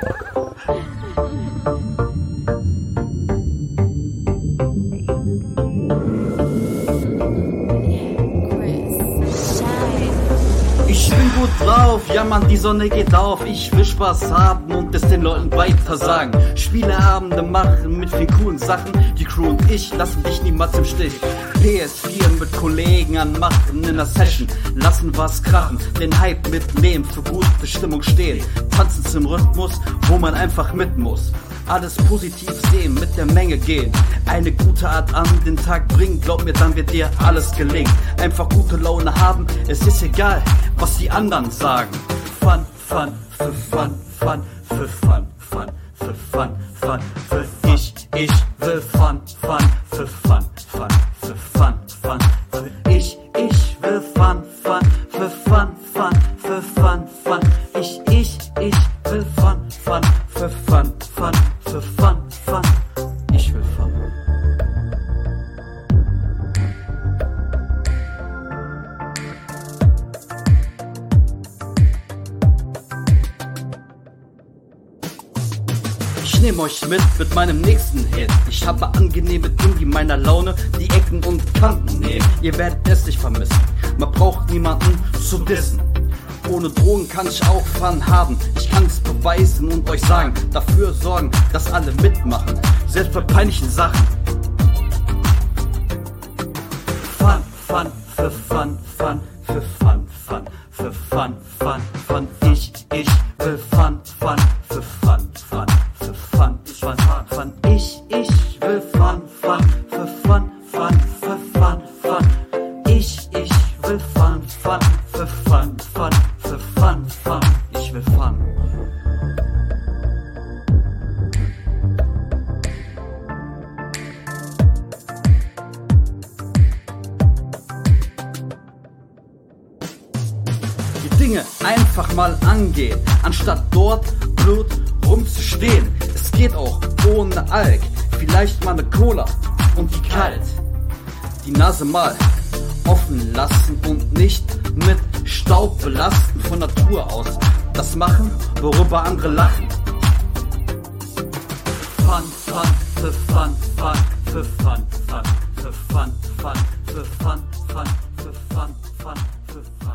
嗯。gut drauf, ja man, die Sonne geht auf. Ich will Spaß haben und es den Leuten weiter sagen. Spieleabende machen mit vielen coolen Sachen. Die Crew und ich lassen dich niemals im Stich. PS4 mit Kollegen anmachen in der Session. Lassen was krachen, den Hype mitnehmen, für gute Stimmung stehen. Tanzen zum Rhythmus, wo man einfach mit muss alles positiv sehen, mit der Menge gehen. Eine gute Art an den Tag bringen, glaub mir, dann wird dir alles gelingen. Einfach gute Laune haben, es ist egal, was die anderen sagen. Fun, fun, für fun, fun, für fun, fun, für fun, fun, für ich, ich will fun, fun, für fun, fun, für fun, fun, für ich, ich will fun, fun, für fun, fun, für fun, fun, ich, ich, ich will fun, fun, für fun, fun, für fun, fun, ich will fun. Ich nehm euch mit mit meinem nächsten Hit. Ich habe angenehme Dinge, die meiner Laune die Ecken und Kanten nehmen. Ihr werdet es nicht vermissen. Man braucht niemanden zu dissen. Ohne Drogen kann ich auch Fun haben. Ich kann es beweisen und euch sagen, dafür sorgen, dass alle mitmachen. Selbst bei peinlichen Sachen. Fun, fun, für fun, fun, für fun, fun, für fun, fun, fun. Ich, ich will fun, fun, für fun, fun, für fun, fun, fun. Ich, ich will fun, fun, für fun, fun, für fun, fun. Ich, ich will fun, fun, für fun, fun. Will fun. die Dinge einfach mal angehen, anstatt dort blöd rumzustehen. Es geht auch ohne Alk, vielleicht mal ne Cola und die kalt. Die Nase mal offen lassen und nicht mit Staub belasten von Natur aus. Das machen, worüber andere lachen. Fun, fun, für fun, fun, für fun, fun, für fun, fun, für fun, fun, für fun, fun, für fun.